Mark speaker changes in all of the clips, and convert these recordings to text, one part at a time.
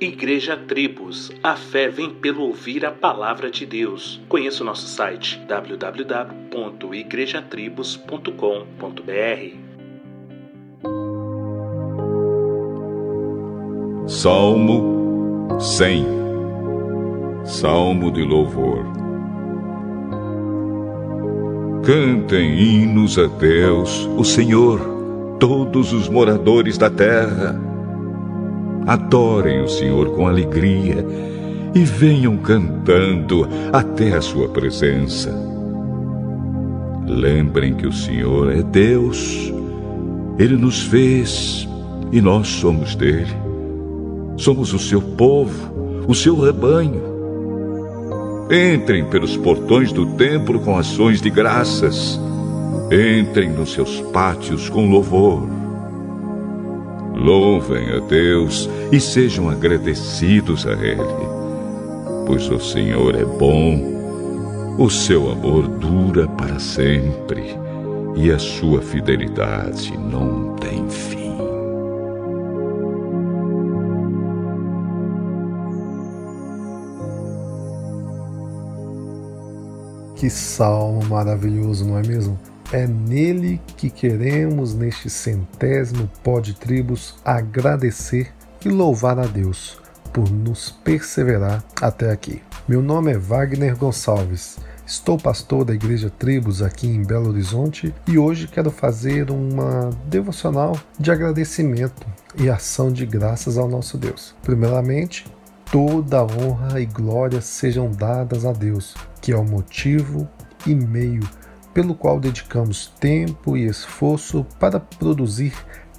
Speaker 1: Igreja Tribos, a fé vem pelo ouvir a palavra de Deus. Conheça o nosso site www.igrejatribos.com.br.
Speaker 2: Salmo 100 Salmo de louvor Cantem hinos a Deus, o Senhor, todos os moradores da terra Adorem o Senhor com alegria e venham cantando até a sua presença. Lembrem que o Senhor é Deus, Ele nos fez e nós somos dele. Somos o seu povo, o seu rebanho. Entrem pelos portões do templo com ações de graças. Entrem nos seus pátios com louvor. Louvem a Deus e sejam agradecidos a Ele, pois o Senhor é bom, o seu amor dura para sempre e a sua fidelidade não tem fim.
Speaker 3: Que salmo maravilhoso, não é mesmo? É nele que queremos, neste centésimo pó de tribos, agradecer e louvar a Deus por nos perseverar até aqui. Meu nome é Wagner Gonçalves. Estou pastor da Igreja Tribos aqui em Belo Horizonte e hoje quero fazer uma devocional de agradecimento e ação de graças ao nosso Deus. Primeiramente, toda honra e glória sejam dadas a Deus, que é o motivo e meio pelo qual dedicamos tempo e esforço para produzir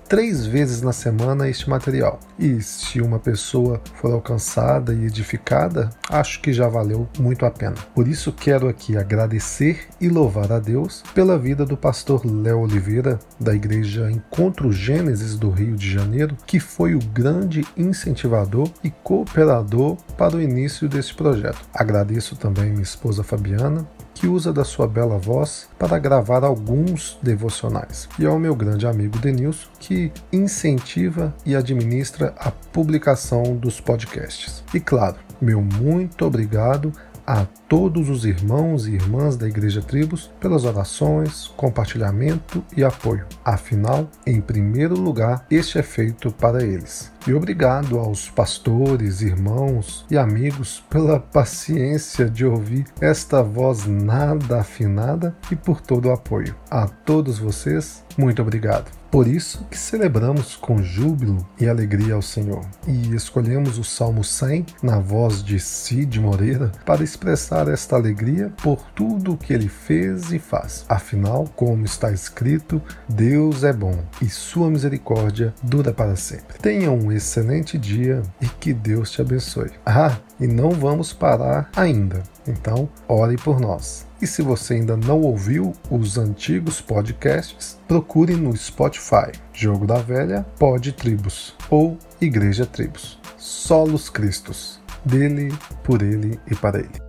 Speaker 3: três vezes na semana este material. E se uma pessoa for alcançada e edificada, acho que já valeu muito a pena. Por isso quero aqui agradecer e louvar a Deus pela vida do pastor Léo Oliveira, da Igreja Encontro Gênesis do Rio de Janeiro, que foi o grande incentivador e cooperador para o início deste projeto. Agradeço também minha esposa Fabiana que usa da sua bela voz para gravar alguns devocionais. E ao meu grande amigo Denilson, que incentiva e administra a publicação dos podcasts. E claro, meu muito obrigado a todos os irmãos e irmãs da Igreja Tribos pelas orações, compartilhamento e apoio. Afinal, em primeiro lugar, este é feito para eles. E obrigado aos pastores, irmãos e amigos pela paciência de ouvir esta voz nada afinada e por todo o apoio. A todos vocês, muito obrigado. Por isso que celebramos com júbilo e alegria ao Senhor. E escolhemos o Salmo 100 na voz de Cid Moreira para expressar esta alegria por tudo o que ele fez e faz. Afinal, como está escrito, Deus é bom e sua misericórdia dura para sempre. Tenha um excelente dia e que Deus te abençoe. Ah, e não vamos parar ainda. Então, ore por nós. E se você ainda não ouviu os antigos podcasts, procure no Spotify Jogo da Velha, Pod Tribos ou Igreja Tribos. Solos Cristos. Dele, por ele e para ele.